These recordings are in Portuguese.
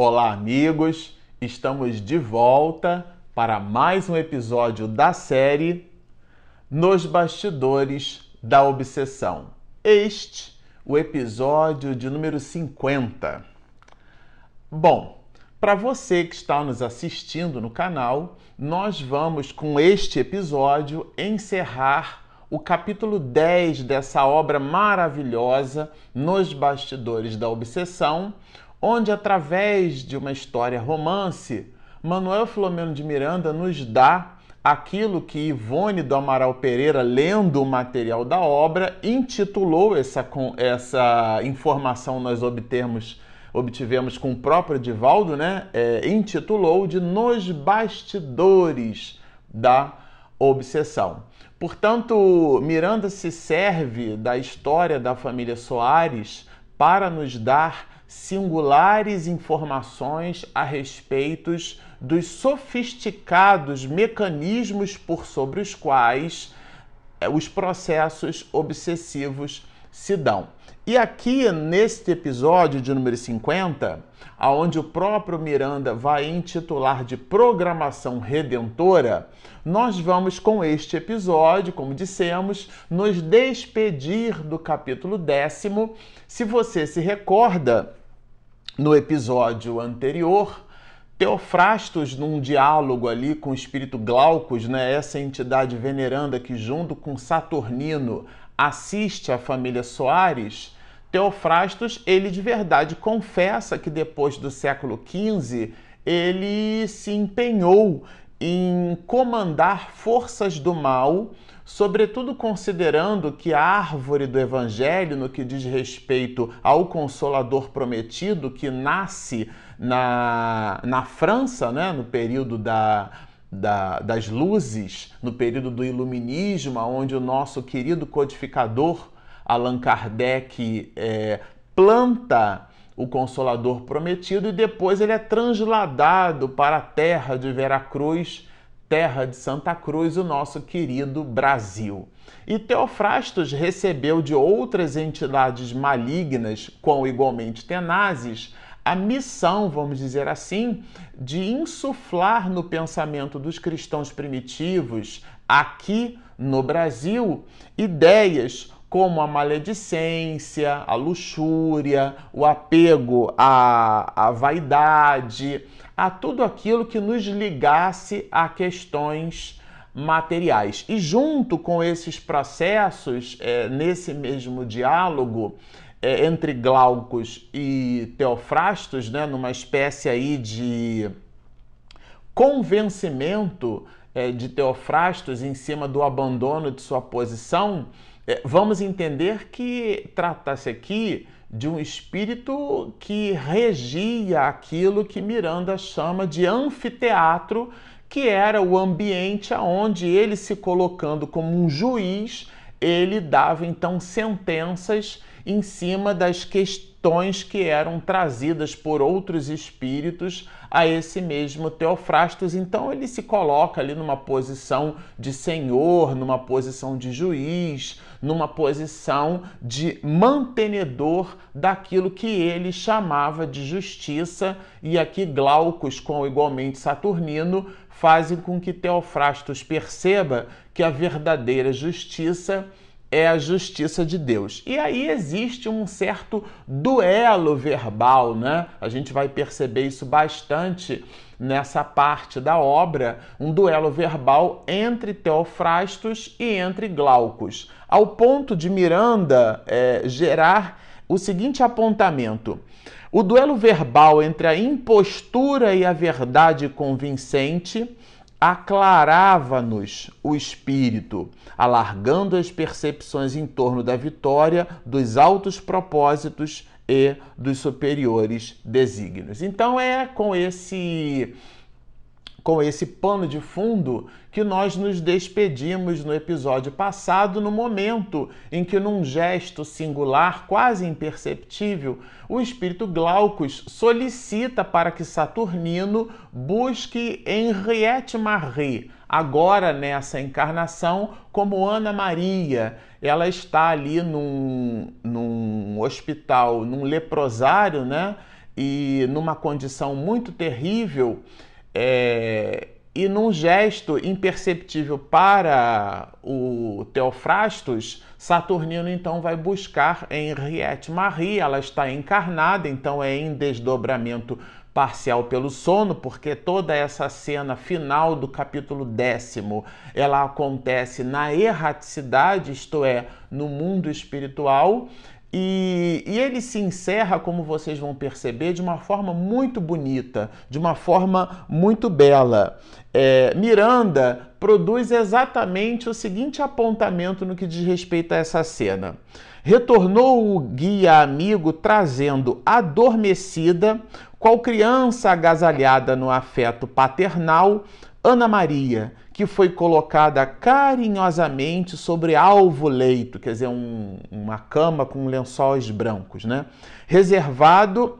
Olá, amigos! Estamos de volta para mais um episódio da série Nos Bastidores da Obsessão. Este, o episódio de número 50. Bom, para você que está nos assistindo no canal, nós vamos com este episódio encerrar o capítulo 10 dessa obra maravilhosa, Nos Bastidores da Obsessão, onde, através de uma história romance, Manuel Filomeno de Miranda nos dá aquilo que Ivone do Amaral Pereira, lendo o material da obra, intitulou essa, essa informação nós obtemos, obtivemos com o próprio Divaldo, né? É, intitulou de Nos Bastidores da Obsessão. Portanto, Miranda se serve da história da família Soares para nos dar singulares informações a respeito dos sofisticados mecanismos por sobre os quais eh, os processos obsessivos se dão. E aqui neste episódio de número 50, aonde o próprio Miranda vai intitular de Programação Redentora, nós vamos com este episódio, como dissemos, nos despedir do capítulo décimo. Se você se recorda, no episódio anterior, Teofrastos, num diálogo ali com o espírito Glaucus, né, essa entidade veneranda que, junto com Saturnino, assiste a família Soares, Teofrastos, ele de verdade confessa que depois do século XV ele se empenhou em comandar forças do mal, sobretudo considerando que a árvore do Evangelho, no que diz respeito ao Consolador prometido, que nasce na, na França, né, no período da, da, das luzes, no período do Iluminismo, onde o nosso querido codificador Allan Kardec é, planta o Consolador prometido e depois ele é transladado para a terra de Veracruz, terra de Santa Cruz, o nosso querido Brasil. E Teofrastos recebeu de outras entidades malignas, com igualmente tenazes, a missão, vamos dizer assim, de insuflar no pensamento dos cristãos primitivos, aqui no Brasil, ideias como a maledicência, a luxúria, o apego à, à vaidade, a tudo aquilo que nos ligasse a questões materiais. E junto com esses processos, é, nesse mesmo diálogo é, entre Glaucus e Teofrastos, né, numa espécie aí de convencimento é, de Teofrastos em cima do abandono de sua posição, é, vamos entender que trata-se aqui de um espírito que regia aquilo que Miranda chama de anfiteatro, que era o ambiente onde ele se colocando como um juiz, ele dava então sentenças em cima das questões que eram trazidas por outros espíritos a esse mesmo Teofrastos. Então ele se coloca ali numa posição de senhor, numa posição de juiz, numa posição de mantenedor daquilo que ele chamava de justiça, e aqui Glaucus, com igualmente Saturnino, fazem com que Teofrastos perceba que a verdadeira justiça é a justiça de Deus. E aí existe um certo duelo verbal, né? A gente vai perceber isso bastante nessa parte da obra, um duelo verbal entre Teofrastos e entre Glaucus, ao ponto de Miranda é, gerar o seguinte apontamento. O duelo verbal entre a impostura e a verdade convincente aclarava-nos o espírito, alargando as percepções em torno da vitória, dos altos propósitos e dos superiores desígnios. Então é com esse com esse pano de fundo que nós nos despedimos no episódio passado, no momento em que, num gesto singular, quase imperceptível, o espírito Glaucus solicita para que Saturnino busque Henriette Marie, agora nessa encarnação, como Ana Maria. Ela está ali num, num hospital, num leprosário, né? e numa condição muito terrível, é, e num gesto imperceptível para o Teofrastos, Saturnino então vai buscar Henriette Marie, ela está encarnada, então é em desdobramento parcial pelo sono, porque toda essa cena final do capítulo décimo, ela acontece na erraticidade, isto é, no mundo espiritual, e, e, ele se encerra, como vocês vão perceber, de uma forma muito bonita, de uma forma muito bela. É, Miranda produz exatamente o seguinte apontamento no que diz respeito a essa cena. Retornou o guia amigo trazendo adormecida, qual criança agasalhada no afeto paternal, Ana Maria, que foi colocada carinhosamente sobre alvo leito, quer dizer, um, uma cama com lençóis brancos, né? Reservado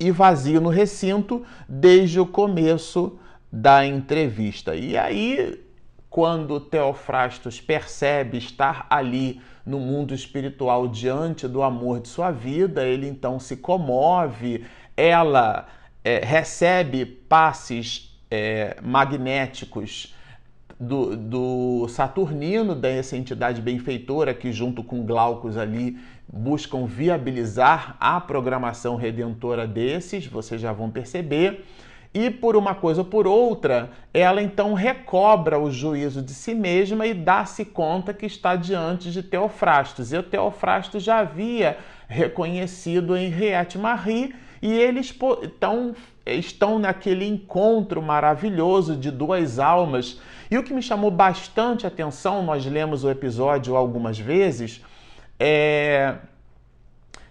e vazio no recinto desde o começo da entrevista. E aí, quando Teofrastos percebe estar ali no mundo espiritual diante do amor de sua vida, ele então se comove, ela é, recebe passes é, magnéticos do, do Saturnino, dessa entidade benfeitora que, junto com Glaucus ali, buscam viabilizar a programação redentora desses, vocês já vão perceber. E por uma coisa ou por outra, ela então recobra o juízo de si mesma e dá-se conta que está diante de Teofrastos. E o Teofrastos já havia reconhecido Henriette Marie e eles então, estão naquele encontro maravilhoso de duas almas. E o que me chamou bastante atenção, nós lemos o episódio algumas vezes, é,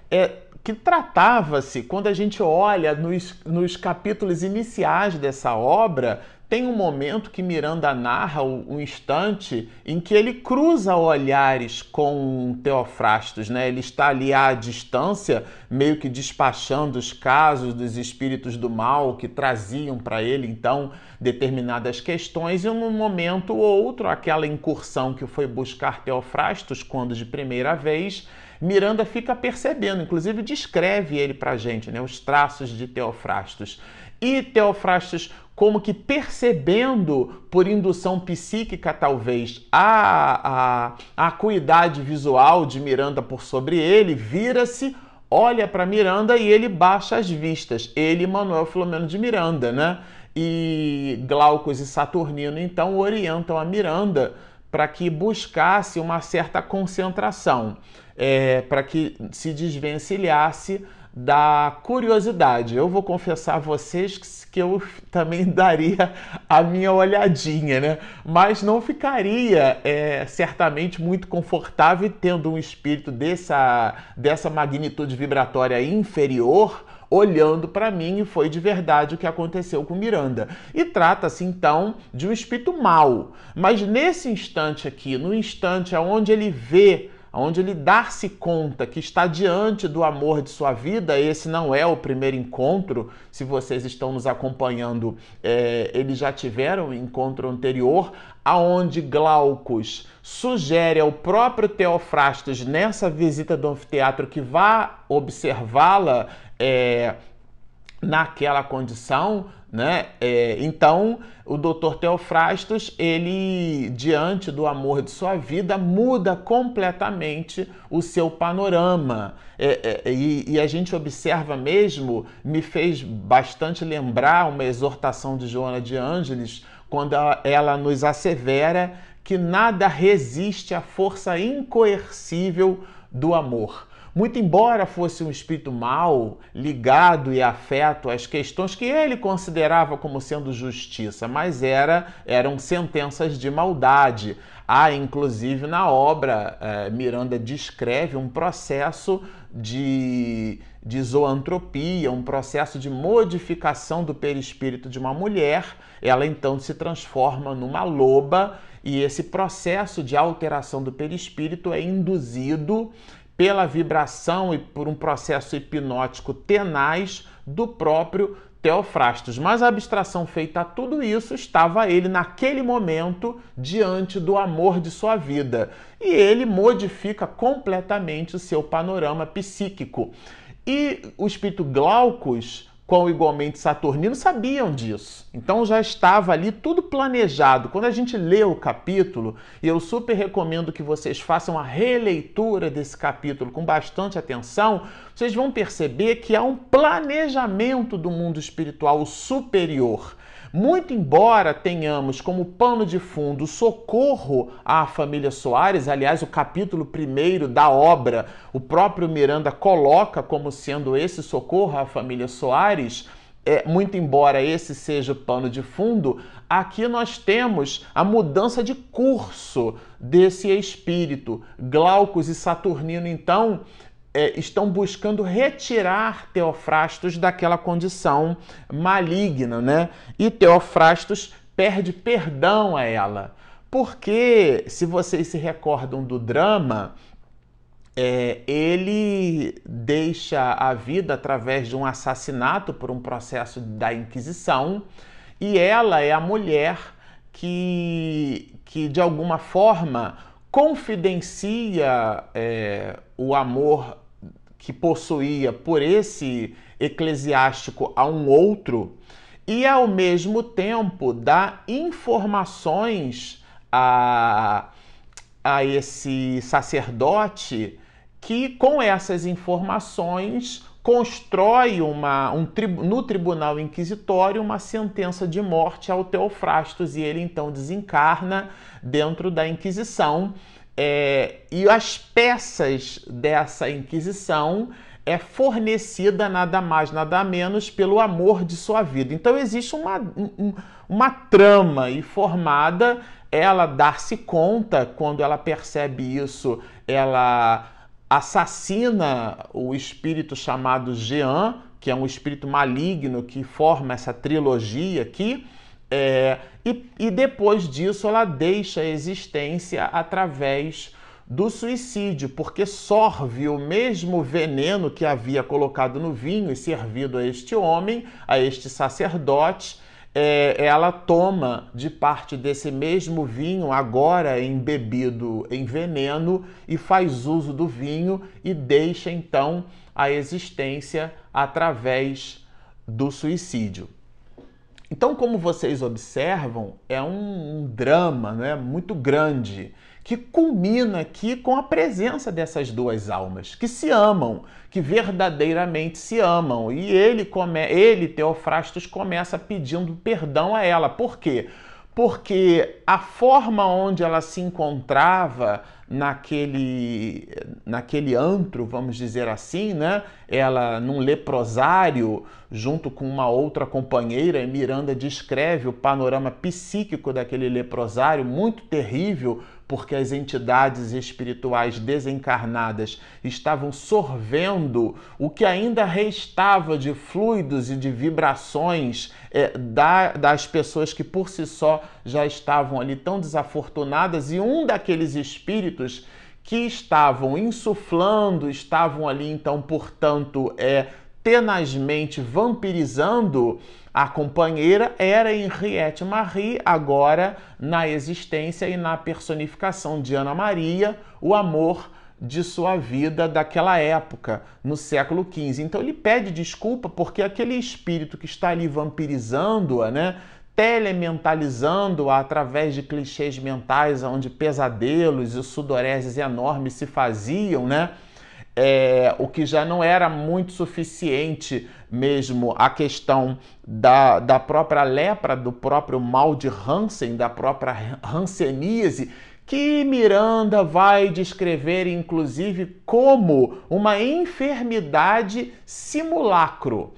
é que tratava-se, quando a gente olha nos, nos capítulos iniciais dessa obra, tem um momento que Miranda narra um instante em que ele cruza olhares com Teofrastos, né? Ele está ali à distância, meio que despachando os casos dos espíritos do mal que traziam para ele então determinadas questões e num momento ou outro, aquela incursão que foi buscar Teofrastos quando de primeira vez, Miranda fica percebendo, inclusive descreve ele para gente, né? Os traços de Teofrastos. E Teofrastos como que percebendo por indução psíquica, talvez, a, a, a acuidade visual de Miranda por sobre ele, vira-se, olha para Miranda e ele baixa as vistas. Ele, Manuel Filomeno de Miranda, né? E Glaucus e Saturnino, então, orientam a Miranda para que buscasse uma certa concentração, é, para que se desvencilhasse da curiosidade. Eu vou confessar a vocês que eu também daria a minha olhadinha, né? Mas não ficaria é, certamente muito confortável tendo um espírito dessa, dessa magnitude vibratória inferior olhando para mim e foi de verdade o que aconteceu com Miranda. E trata-se então de um espírito mau. Mas nesse instante aqui, no instante onde ele vê onde ele dar-se conta que está diante do amor de sua vida, esse não é o primeiro encontro, se vocês estão nos acompanhando, é, eles já tiveram um encontro anterior, aonde Glaucus sugere ao próprio Teofrastos, nessa visita do anfiteatro, que vá observá-la é, naquela condição, né? É, então, o Dr. Teofrastos, ele, diante do amor de sua vida, muda completamente o seu panorama. É, é, e, e, a gente observa mesmo, me fez bastante lembrar uma exortação de Joana de Ângeles, quando ela, ela nos assevera que nada resiste à força incoercível do amor. Muito embora fosse um espírito mau, ligado e afeto às questões que ele considerava como sendo justiça, mas era, eram sentenças de maldade. Há, inclusive, na obra, eh, Miranda descreve um processo de, de zoantropia, um processo de modificação do perispírito de uma mulher. Ela então se transforma numa loba e esse processo de alteração do perispírito é induzido pela vibração e por um processo hipnótico tenaz do próprio Teofrastos. Mas a abstração feita a tudo isso estava ele naquele momento diante do amor de sua vida. E ele modifica completamente o seu panorama psíquico. E o espírito Glaucus com igualmente Saturnino sabiam disso. Então já estava ali tudo planejado. Quando a gente lê o capítulo, e eu super recomendo que vocês façam a releitura desse capítulo com bastante atenção, vocês vão perceber que há um planejamento do mundo espiritual superior. Muito embora tenhamos como pano de fundo socorro à família Soares, aliás, o capítulo primeiro da obra, o próprio Miranda coloca como sendo esse socorro à família Soares, é, muito embora esse seja o pano de fundo, aqui nós temos a mudança de curso desse espírito. Glaucus e Saturnino, então, é, estão buscando retirar Teofrastos daquela condição maligna, né? E Teofrastos perde perdão a ela. Porque, se vocês se recordam do drama, é, ele deixa a vida através de um assassinato por um processo da Inquisição e ela é a mulher que, que de alguma forma confidencia é, o amor que possuía por esse eclesiástico a um outro e ao mesmo tempo dá informações a, a esse sacerdote que com essas informações constrói uma, um, no tribunal inquisitório uma sentença de morte ao Teofrastos e ele então desencarna dentro da Inquisição é, e as peças dessa Inquisição é fornecida nada mais, nada menos pelo amor de sua vida. Então existe uma, um, uma trama e formada, ela dar-se conta, quando ela percebe isso, ela assassina o espírito chamado Jean, que é um espírito maligno que forma essa trilogia aqui, é, e, e depois disso ela deixa a existência através do suicídio, porque sorve o mesmo veneno que havia colocado no vinho e servido a este homem, a este sacerdote. É, ela toma de parte desse mesmo vinho, agora embebido em veneno, e faz uso do vinho e deixa então a existência através do suicídio. Então, como vocês observam, é um, um drama né, muito grande que culmina aqui com a presença dessas duas almas que se amam, que verdadeiramente se amam. E ele, come, ele Teofrastos, começa pedindo perdão a ela. Por quê? Porque a forma onde ela se encontrava naquele, naquele antro, vamos dizer assim, né? Ela num leprosário, junto com uma outra companheira, e Miranda descreve o panorama psíquico daquele leprosário, muito terrível, porque as entidades espirituais desencarnadas estavam sorvendo o que ainda restava de fluidos e de vibrações é, da, das pessoas que por si só já estavam ali tão desafortunadas, e um daqueles espíritos que estavam insuflando, estavam ali então, portanto, é, tenazmente vampirizando a companheira era Henriette Marie, agora na existência e na personificação de Ana Maria, o amor de sua vida daquela época, no século XV. Então ele pede desculpa porque aquele espírito que está ali vampirizando-a, né, telementalizando-a através de clichês mentais, onde pesadelos e sudoreses enormes se faziam, né? É, o que já não era muito suficiente mesmo a questão da, da própria lepra, do próprio mal de Hansen, da própria hanseníase, que Miranda vai descrever inclusive como uma enfermidade simulacro.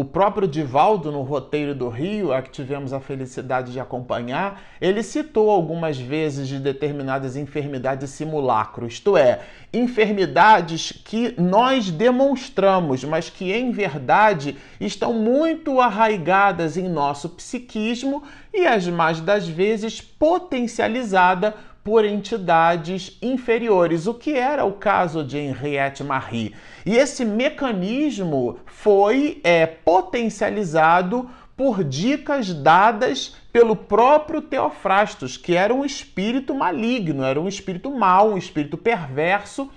O próprio Divaldo, no roteiro do Rio, a que tivemos a felicidade de acompanhar, ele citou algumas vezes de determinadas enfermidades simulacro, isto é, enfermidades que nós demonstramos, mas que em verdade estão muito arraigadas em nosso psiquismo e as mais das vezes potencializada por entidades inferiores, o que era o caso de Henriette Marie. E esse mecanismo foi é, potencializado por dicas dadas pelo próprio Teofrastos, que era um espírito maligno, era um espírito mau, um espírito perverso,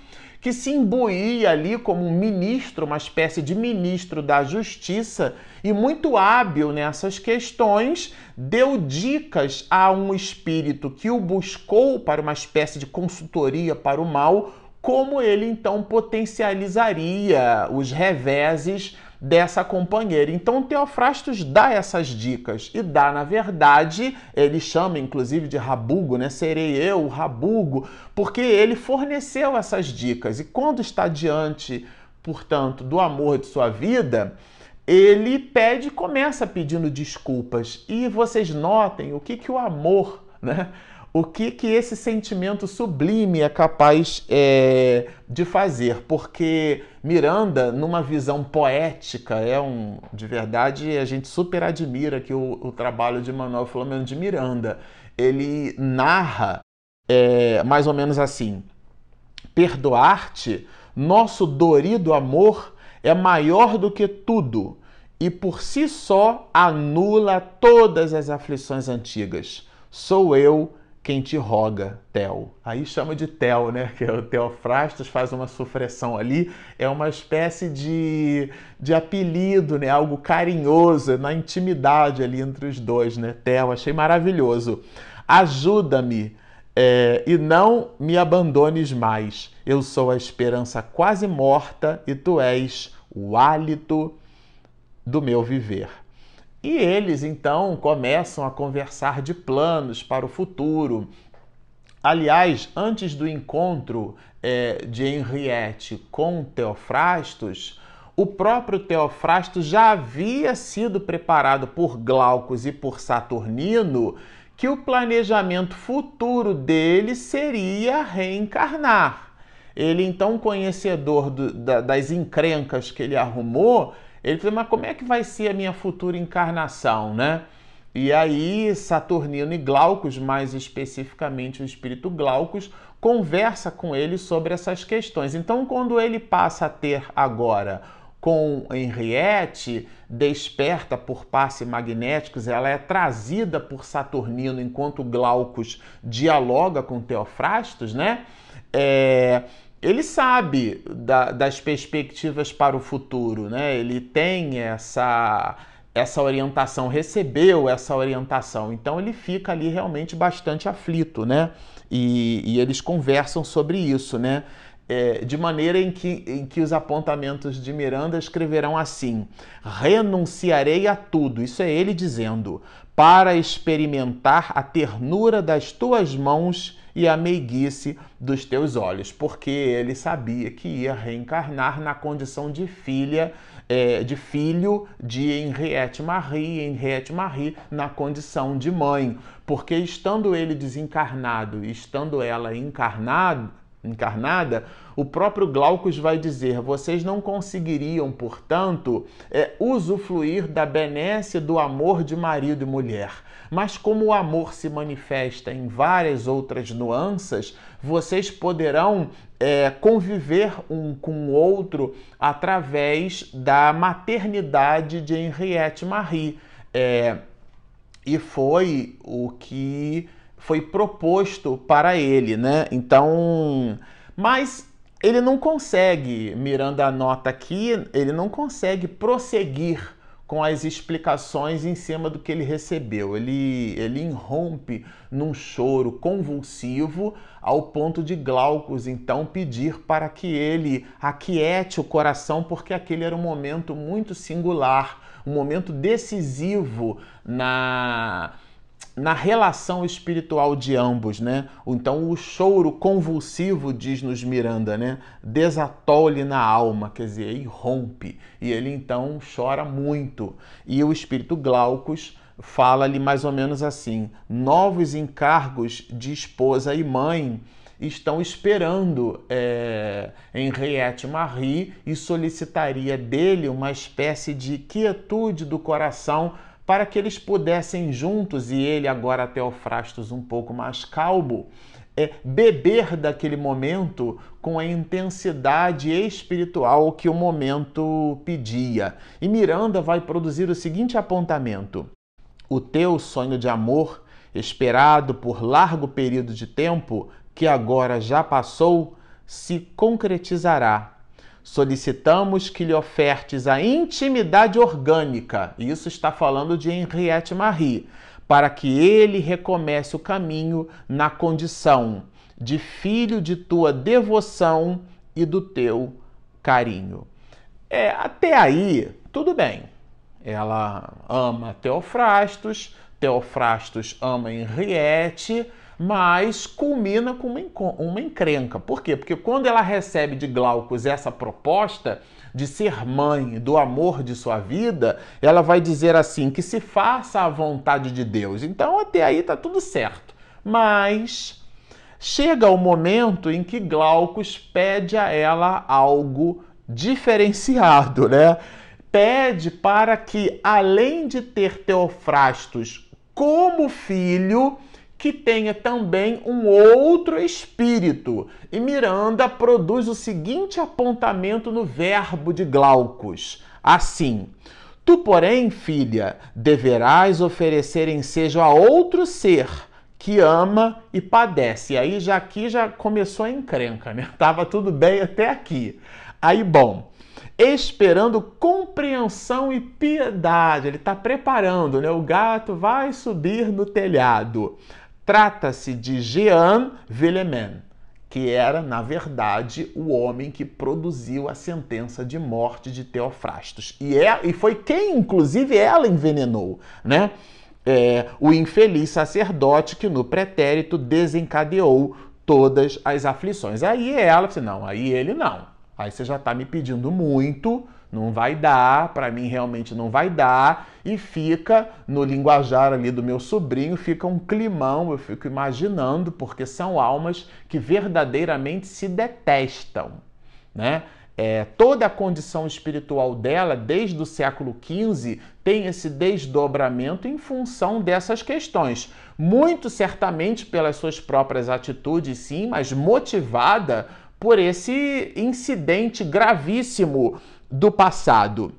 que se imbuía ali como um ministro, uma espécie de ministro da justiça e muito hábil nessas questões, deu dicas a um espírito que o buscou para uma espécie de consultoria para o mal, como ele então potencializaria os reveses dessa companheira. Então Teofrastos dá essas dicas e dá, na verdade, ele chama inclusive de rabugo, né? Serei eu o rabugo, porque ele forneceu essas dicas. E quando está diante, portanto, do amor de sua vida, ele pede, começa pedindo desculpas. E vocês notem o que que o amor, né? O que, que esse sentimento sublime é capaz é, de fazer, porque Miranda, numa visão poética, é um de verdade a gente super admira que o, o trabalho de Manuel Filomeno de Miranda. Ele narra é, mais ou menos assim: perdoar-te, nosso dorido amor é maior do que tudo e por si só anula todas as aflições antigas. Sou eu quem te roga, Tel. Aí chama de Tel, né? Que é o Teofrastos faz uma sufressão ali, é uma espécie de, de apelido, né? Algo carinhoso, na intimidade ali entre os dois, né? Tel, achei maravilhoso. Ajuda-me é, e não me abandones mais. Eu sou a esperança quase morta e tu és o hálito do meu viver. E eles então começam a conversar de planos para o futuro. Aliás, antes do encontro é, de Henriette com Teofrastos, o próprio Teofrastos já havia sido preparado por Glaucus e por Saturnino que o planejamento futuro dele seria reencarnar. Ele, então, conhecedor do, da, das encrencas que ele arrumou, ele falou, mas como é que vai ser a minha futura encarnação, né? E aí Saturnino e Glaucus, mais especificamente o espírito Glaucus, conversa com ele sobre essas questões. Então, quando ele passa a ter agora com Henriette, desperta por passe magnéticos, ela é trazida por Saturnino enquanto Glaucus dialoga com Teofrastos, né? É, ele sabe da, das perspectivas para o futuro, né? Ele tem essa essa orientação, recebeu essa orientação, então ele fica ali realmente bastante aflito, né? E, e eles conversam sobre isso, né? É, de maneira em que, em que os apontamentos de Miranda escreverão assim: renunciarei a tudo, isso é ele dizendo, para experimentar a ternura das tuas mãos e a meiguice dos teus olhos, porque ele sabia que ia reencarnar na condição de filha, é, de filho de Henriette Marie, Henriette Marie na condição de mãe, porque estando ele desencarnado estando ela encarnado, encarnada, o próprio Glaucus vai dizer: vocês não conseguiriam, portanto, é, usufruir da benesse do amor de marido e mulher. Mas como o amor se manifesta em várias outras nuances, vocês poderão é, conviver um com o outro através da maternidade de Henriette Marie. É, e foi o que foi proposto para ele, né? Então, mas ele não consegue, Miranda anota aqui, ele não consegue prosseguir com as explicações em cima do que ele recebeu. Ele, ele irrompe num choro convulsivo ao ponto de Glaucus então pedir para que ele aquiete o coração, porque aquele era um momento muito singular, um momento decisivo na na relação espiritual de ambos, né? Então o choro convulsivo, diz-nos Miranda, né? Desatou-lhe na alma, quer dizer, irrompe. E ele então chora muito. E o espírito Glaucus fala-lhe mais ou menos assim: novos encargos de esposa e mãe estão esperando é, Henriette Marie e solicitaria dele uma espécie de quietude do coração para que eles pudessem juntos, e ele agora até o Frastos um pouco mais calmo, é, beber daquele momento com a intensidade espiritual que o momento pedia. E Miranda vai produzir o seguinte apontamento: o teu sonho de amor, esperado por largo período de tempo, que agora já passou, se concretizará. Solicitamos que lhe ofertes a intimidade orgânica, isso está falando de Henriette Marie, para que ele recomece o caminho na condição de filho de tua devoção e do teu carinho. É, até aí, tudo bem. Ela ama Teofrastos, Teofrastos ama Henriette, mas culmina com uma, encrenca. Por quê? Porque quando ela recebe de Glaucus essa proposta de ser mãe do amor de sua vida, ela vai dizer assim: que se faça a vontade de Deus. Então até aí tá tudo certo. Mas chega o momento em que Glaucus pede a ela algo diferenciado, né? Pede para que, além de ter Teofrastos como filho, que tenha também um outro espírito. E Miranda produz o seguinte apontamento no verbo de Glaucus: assim. Tu, porém, filha, deverás oferecer ensejo a outro ser que ama e padece. E aí já aqui já começou a encrenca, né? Tava tudo bem até aqui. Aí, bom, esperando compreensão e piedade. Ele está preparando, né? O gato vai subir no telhado. Trata-se de Jean Villemin, que era, na verdade, o homem que produziu a sentença de morte de Teofrastos. E, é, e foi quem, inclusive, ela envenenou, né? é, o infeliz sacerdote que no pretérito desencadeou todas as aflições. Aí ela disse: não, aí ele não. Aí você já está me pedindo muito, não vai dar, para mim realmente não vai dar, e fica no linguajar ali do meu sobrinho, fica um climão, eu fico imaginando, porque são almas que verdadeiramente se detestam, né? É, toda a condição espiritual dela, desde o século XV, tem esse desdobramento em função dessas questões. Muito certamente pelas suas próprias atitudes, sim, mas motivada por esse incidente gravíssimo do passado.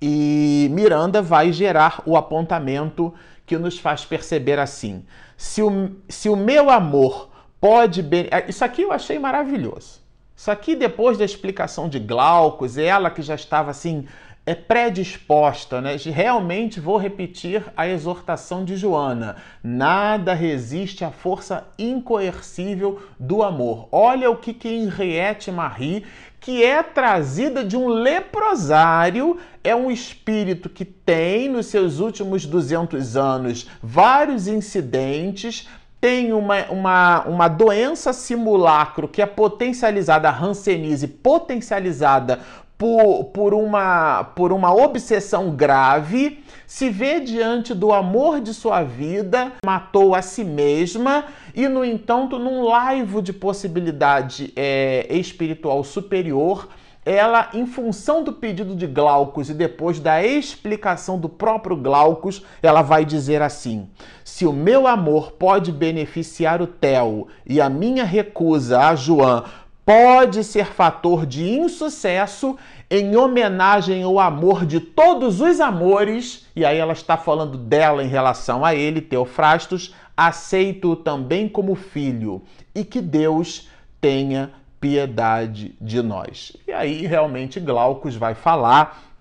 E Miranda vai gerar o apontamento que nos faz perceber assim: se o, se o meu amor pode. Isso aqui eu achei maravilhoso. Isso aqui, depois da explicação de Glaucus, ela que já estava assim é predisposta, né? Realmente vou repetir a exortação de Joana: nada resiste à força incoercível do amor. Olha o que que Henriette Marie, que é trazida de um leprosário, é um espírito que tem nos seus últimos 200 anos vários incidentes, tem uma, uma, uma doença simulacro que é potencializada, a hanseníase potencializada por, por, uma, por uma obsessão grave, se vê diante do amor de sua vida, matou a si mesma e, no entanto, num laivo de possibilidade é, espiritual superior, ela, em função do pedido de Glaucus e depois da explicação do próprio Glaucus, ela vai dizer assim: se o meu amor pode beneficiar o Theo e a minha recusa a João pode ser fator de insucesso em homenagem ao amor de todos os amores, e aí ela está falando dela em relação a ele, Teofrastos, aceito-o também como filho, e que Deus tenha piedade de nós. E aí realmente Glaucus vai falar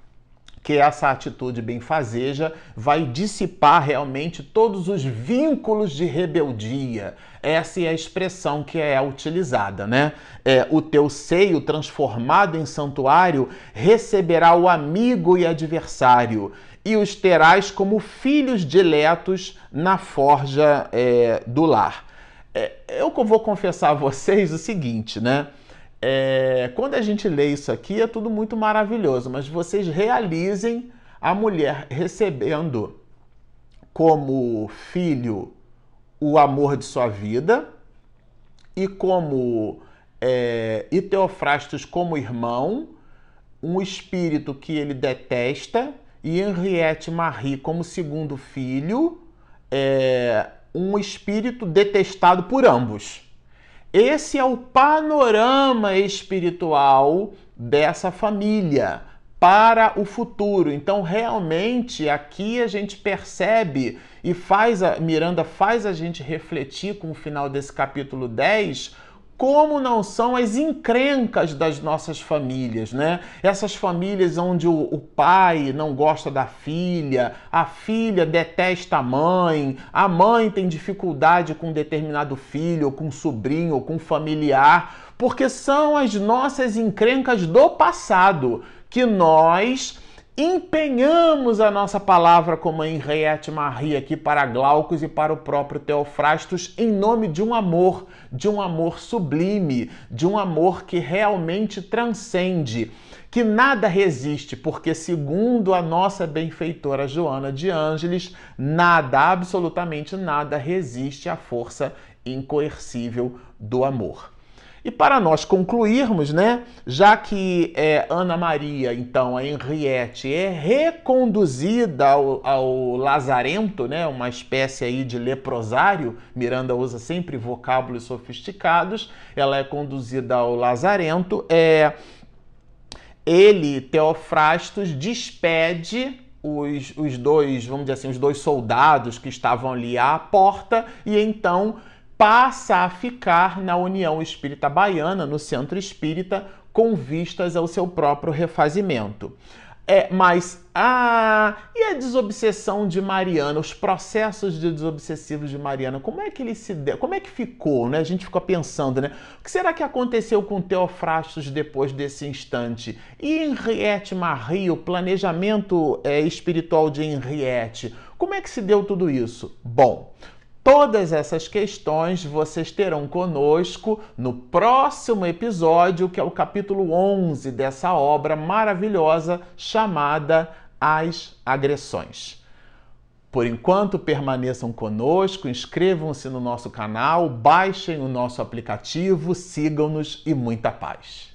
que essa atitude benfazeja vai dissipar realmente todos os vínculos de rebeldia. Essa é a expressão que é utilizada, né? É, o teu seio transformado em santuário receberá o amigo e adversário, e os terás como filhos diletos na forja é, do lar. É, eu vou confessar a vocês o seguinte, né? É, quando a gente lê isso aqui é tudo muito maravilhoso, mas vocês realizem a mulher recebendo como filho o amor de sua vida e como é, e Teofrastos como irmão, um espírito que ele detesta e Henriette Marie como segundo filho, é, um espírito detestado por ambos. Esse é o panorama espiritual dessa família para o futuro. Então, realmente, aqui a gente percebe e faz a Miranda faz a gente refletir com o final desse capítulo 10 como não são as encrencas das nossas famílias, né? Essas famílias onde o, o, pai não gosta da filha, a filha detesta a mãe, a mãe tem dificuldade com determinado filho, ou com sobrinho, ou com familiar, porque são as nossas encrencas do passado que nós empenhamos a nossa palavra como em Henriette Marie aqui para Glaucus e para o próprio Teofrastos em nome de um amor, de um amor sublime, de um amor que realmente transcende, que nada resiste, porque segundo a nossa benfeitora Joana de Ângeles, nada, absolutamente nada resiste à força incoercível do amor. E para nós concluirmos, né, já que é, Ana Maria, então a Henriette, é reconduzida ao, ao, Lazarento, né, uma espécie aí de leprosário, Miranda usa sempre vocábulos sofisticados, ela é conduzida ao Lazarento, é, ele, Teofrastos, despede os, os dois, vamos dizer assim, os dois soldados que estavam ali à porta e então passa a ficar na União Espírita Baiana, no Centro Espírita, com vistas ao seu próprio refazimento. É, mas ah, e a desobsessão de Mariana, os processos de desobsessivos de Mariana, como é que ele se deu, como é que ficou, né? A gente ficou pensando, né? O que será que aconteceu com Teofrastos depois desse instante? E Henriette Marie, o planejamento é, espiritual de Henriette, como é que se deu tudo isso? Bom, Todas essas questões vocês terão conosco no próximo episódio, que é o capítulo 11 dessa obra maravilhosa chamada As Agressões. Por enquanto, permaneçam conosco, inscrevam-se no nosso canal, baixem o nosso aplicativo, sigam-nos e muita paz.